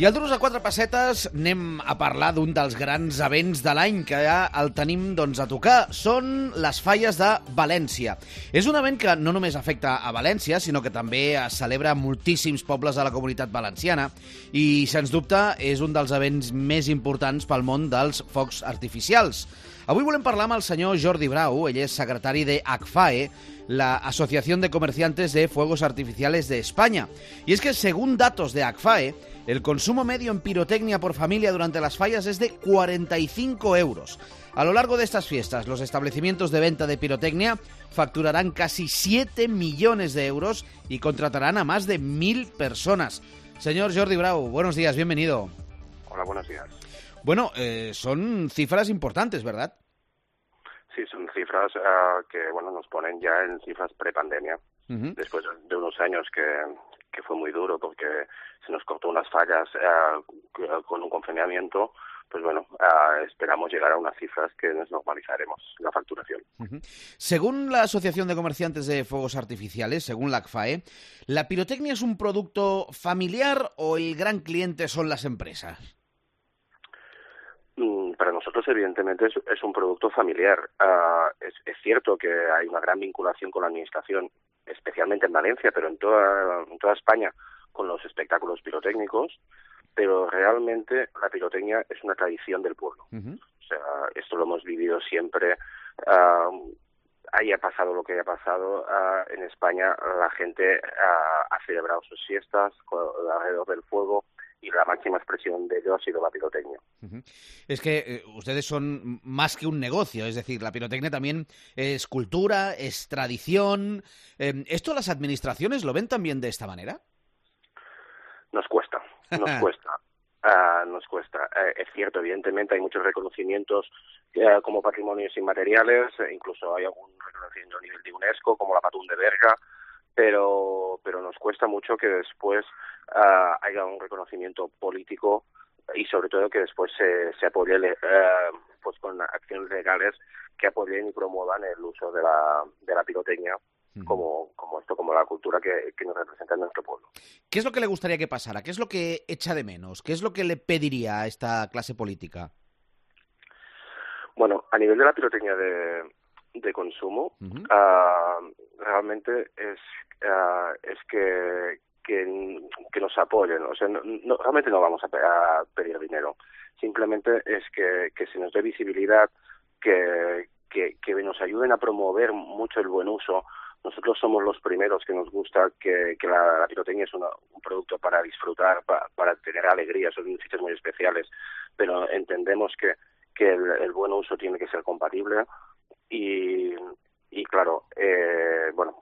I al Duros a quatre pessetes anem a parlar d'un dels grans events de l'any que ja el tenim doncs, a tocar. Són les falles de València. És un event que no només afecta a València, sinó que també es celebra moltíssims pobles de la comunitat valenciana i, sens dubte, és un dels events més importants pel món dels focs artificials. Avui volem parlar amb el senyor Jordi Brau, ell és secretari de ACFAE, la Asociación de Comerciantes de Fuegos Artificiales de España. Y es que según datos de ACFAE, el consumo medio en pirotecnia por familia durante las fallas es de 45 euros. A lo largo de estas fiestas, los establecimientos de venta de pirotecnia facturarán casi 7 millones de euros y contratarán a más de mil personas. Señor Jordi Brau, buenos días, bienvenido. Hola, buenos días. Bueno, eh, son cifras importantes, ¿verdad? Sí, son cifras uh, que bueno nos ponen ya en cifras prepandemia. Uh -huh. Después de unos años que, que, fue muy duro porque se nos cortó unas fallas uh, con un confinamiento, pues bueno, uh, esperamos llegar a unas cifras que nos normalizaremos la facturación. Uh -huh. Según la Asociación de Comerciantes de Fuegos Artificiales, según la ACFAE, ¿la pirotecnia es un producto familiar o el gran cliente son las empresas? Mm, para nosotros, evidentemente, es, es un producto familiar. Uh, es, es, cierto que hay una gran vinculación con la Administración, especialmente en Valencia, pero en toda, en toda España, con los espectáculos pirotécnicos, pero realmente la pirotecnia es una tradición del pueblo. Uh -huh. O sea, esto lo hemos vivido siempre. Uh, haya pasado lo que haya pasado, uh, en España la gente ha celebrado sus fiestas alrededor del fuego, y la máxima expresión de ello ha sido la pirotecnia. Uh -huh. Es que eh, ustedes son más que un negocio, es decir, la pirotecnia también es cultura, es tradición. Eh, ¿Esto las administraciones lo ven también de esta manera? Nos cuesta, nos cuesta. Uh, nos cuesta. Uh, es cierto, evidentemente hay muchos reconocimientos uh, como patrimonios inmateriales, incluso hay algún reconocimiento a nivel de UNESCO, como la Patún de Berga, pero, pero nos cuesta mucho que después uh, haya un reconocimiento político y sobre todo que después se, se apoye uh, pues con acciones legales que apoyen y promuevan el uso de la, de la pirotecnia como, como esto, como la cultura que, que nos representa en nuestro pueblo. ¿Qué es lo que le gustaría que pasara? ¿Qué es lo que echa de menos? ¿Qué es lo que le pediría a esta clase política? Bueno, a nivel de la pirotecnia de, de consumo, uh -huh. uh, realmente es, uh, es que, que, que, nos apoyen. O sea, no, no, realmente no vamos a, a, pedir dinero. Simplemente es que, que se nos dé visibilidad, que, que, que nos ayuden a promover mucho el buen uso. Nosotros somos los primeros que nos gusta que, que la, la pirotecnia es una, un producto para disfrutar, para, para tener alegría, son sitios muy especiales, pero entendemos que, que el, el buen uso tiene que ser compatible y, y claro, eh, bueno,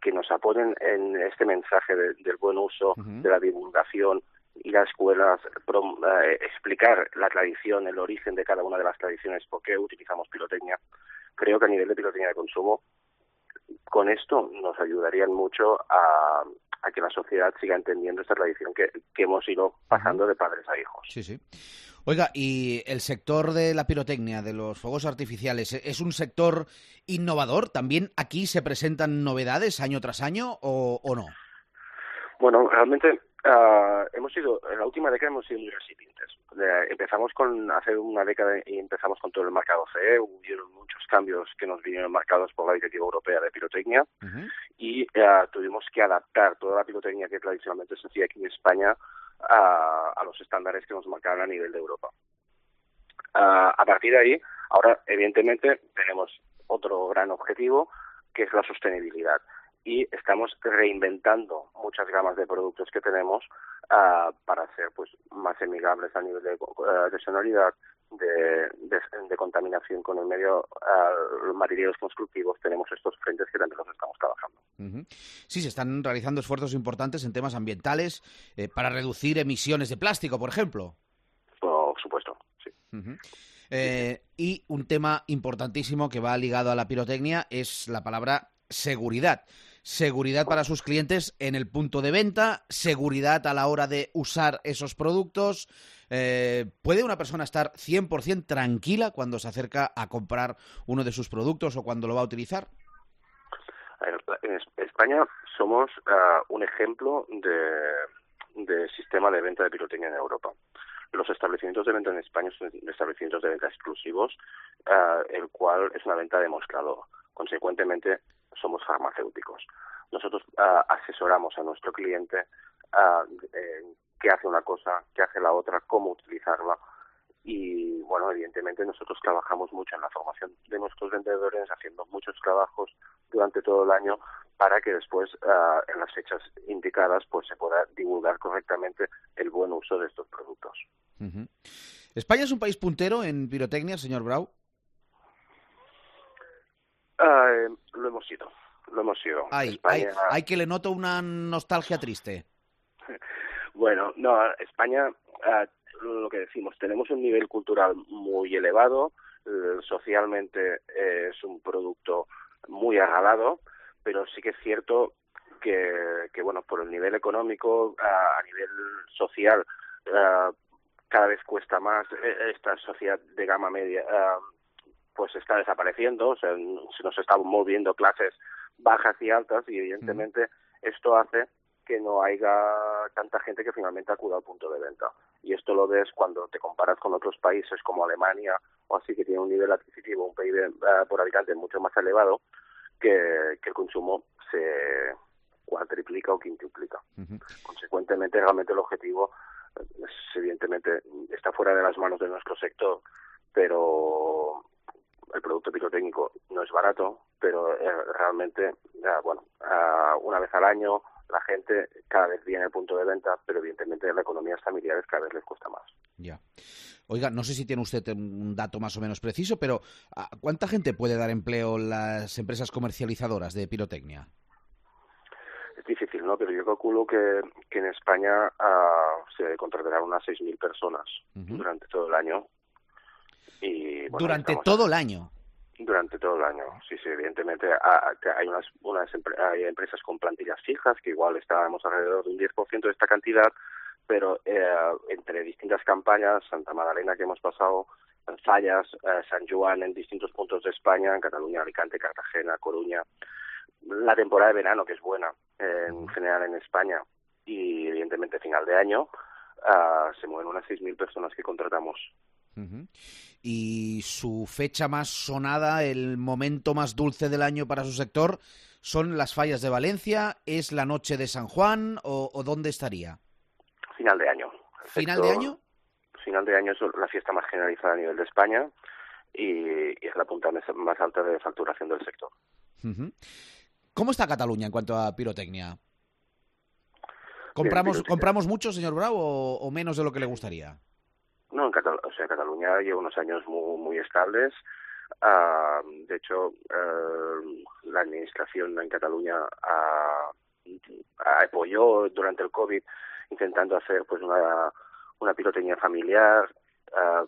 que nos apoyen en este mensaje de, del buen uso, uh -huh. de la divulgación, ir a escuelas, prom, uh, explicar la tradición, el origen de cada una de las tradiciones, por qué utilizamos pirotecnia. Creo que a nivel de pirotecnia de consumo, con esto nos ayudarían mucho a, a que la sociedad siga entendiendo esta tradición que, que hemos ido pasando de padres a hijos. Sí, sí. Oiga, ¿y el sector de la pirotecnia, de los fuegos artificiales, es un sector innovador? ¿También aquí se presentan novedades año tras año o, o no? Bueno, realmente uh, hemos sido, en la última década hemos sido muy recipientes. Empezamos con, hace una década y empezamos con todo el mercado CE, hubieron muchos cambios que nos vinieron marcados por la Directiva Europea de Pirotecnia uh -huh. y uh, tuvimos que adaptar toda la pirotecnia que tradicionalmente se hacía aquí en España a, a los estándares que nos marcaban a nivel de Europa. Uh, a partir de ahí, ahora evidentemente tenemos otro gran objetivo que es la sostenibilidad y estamos reinventando muchas gamas de productos que tenemos uh, para ser pues más amigables a nivel de, uh, de sonoridad, de, de, de, contaminación con el medio, uh, los materiales constructivos, tenemos estos frentes que también los estamos trabajando. Uh -huh. Sí, se están realizando esfuerzos importantes en temas ambientales eh, para reducir emisiones de plástico, por ejemplo. Por supuesto, sí. Uh -huh. eh, y un tema importantísimo que va ligado a la pirotecnia es la palabra seguridad. Seguridad para sus clientes en el punto de venta, seguridad a la hora de usar esos productos. Eh, ¿Puede una persona estar 100% tranquila cuando se acerca a comprar uno de sus productos o cuando lo va a utilizar? En España somos uh, un ejemplo de, sistema de venta de pirotecnia en Europa. Los establecimientos de venta en España son establecimientos de venta exclusivos, uh, el cual es una venta de mostrador. Consecuentemente, somos farmacéuticos. Nosotros uh, asesoramos a nuestro cliente en qué hace una cosa, qué hace la otra, cómo utilizarla. Y bueno, evidentemente nosotros trabajamos mucho en la formación de nuestros vendedores, haciendo muchos trabajos durante todo el año para que después, uh, en las fechas indicadas, pues se pueda divulgar correctamente el buen uso de estos productos. Uh. ¿España es un país puntero en pirotecnia, señor Brau? Uh, lo hemos sido, lo hemos sido. Hay, España... hay, hay que le noto una nostalgia triste. Bueno, no, España, uh, lo que decimos, tenemos un nivel cultural muy elevado, uh, socialmente eh, es un producto muy agalado, pero sí que es cierto que, que bueno, por el nivel económico, uh, a nivel social, cada vez cuesta más eh, esta sociedad de gama media, pues está desapareciendo, o sea, se nos están moviendo clases bajas y altas y evidentemente esto hace que no haya tanta gente que finalmente acuda al punto de venta. Y esto lo ves cuando te comparas con otros países como Alemania o así, que tiene un nivel adquisitivo, un PIB uh, por habitante mucho más elevado, que, que el consumo se cuatriplica o quintuplica. Uh -huh. Consecuentemente, realmente el objetivo, es, evidentemente, está fuera de las manos de nuestro sector, pero el producto pirotécnico no es barato, pero eh, realmente, bueno, una vez al año la gente cada vez viene al punto de venta, pero evidentemente la economía familiares cada vez les cuesta más. Ya. Oiga, no sé si tiene usted un dato más o menos preciso, pero ¿cuánta gente puede dar empleo las empresas comercializadoras de pirotecnia? Es difícil, ¿no? Pero yo calculo que, que en España uh, se contratarán unas 6.000 personas uh -huh. durante todo el año. Y, bueno, ¿Durante todo el año? durante todo el año. Sí, sí, evidentemente hay unas, unas hay empresas con plantillas fijas que igual estábamos alrededor de un 10% de esta cantidad, pero eh, entre distintas campañas, Santa Magdalena que hemos pasado, Fallas, eh, San Juan en distintos puntos de España, en Cataluña, Alicante, Cartagena, Coruña, la temporada de verano que es buena eh, en general en España y evidentemente final de año, uh, se mueven unas 6.000 personas que contratamos Uh -huh. Y su fecha más sonada, el momento más dulce del año para su sector, son las fallas de Valencia, es la noche de San Juan o, o dónde estaría? Final de año. ¿Final de año? Final de año es la fiesta más generalizada a nivel de España y, y es la punta más alta de facturación del sector. Uh -huh. ¿Cómo está Cataluña en cuanto a pirotecnia? ¿Compramos, Bien, pirotecnia. ¿compramos mucho, señor Bravo, o, o menos de lo que le gustaría? No, en, Catalu o sea, Cataluña lleva unos años muy, muy estables. Uh, de hecho, uh, la administración en Cataluña uh, apoyó durante el COVID intentando hacer pues una, una pirotecnia familiar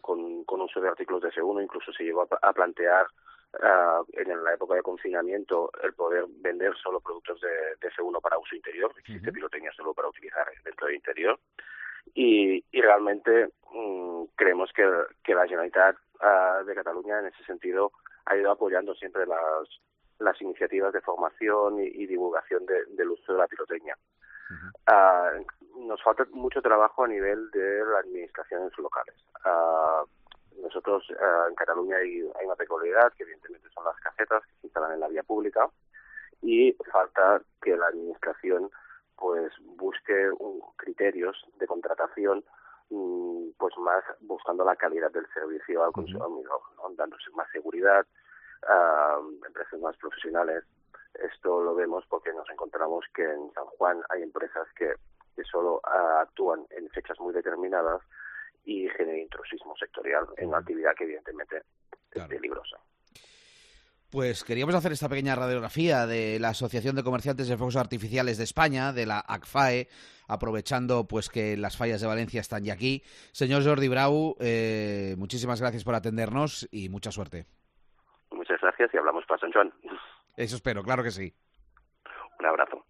con, con uso de artículos de segundo. Incluso se llegó a, a plantear en la época de confinamiento el poder vender solo productos de, de F1 para uso interior. Existe uh -huh. pirotecnia solo para utilizar dentro del interior y, y realmente mmm, creemos que, que, la Generalitat uh, de Cataluña en ese sentido ha ido apoyando siempre las, las iniciativas de formación y, y divulgación de, del uso de la pirotecnia. Uh -huh. uh, nos falta mucho trabajo a nivel de las administraciones locales. nosotros en Cataluña hay, hay una peculiaridad que evidentemente son las casetas que se instalan en la vía pública y falta que la administración pues busque un, criterios de contratación pues más buscando la calidad del servicio al consumidor, ¿no? dándose más seguridad, uh, empresas más profesionales. Esto lo vemos porque nos encontramos que en San Juan hay empresas que, que solo uh, actúan en fechas muy determinadas y genera intrusismo sectorial en una actividad que evidentemente claro. es peligrosa. Pues queríamos hacer esta pequeña radiografía de la Asociación de Comerciantes de Fuegos Artificiales de España, de la ACFAE, aprovechando pues que las fallas de Valencia están ya aquí. Señor Jordi Brau, eh, muchísimas gracias por atendernos y mucha suerte. Muchas gracias y hablamos para San Juan. Eso espero, claro que sí. Un abrazo.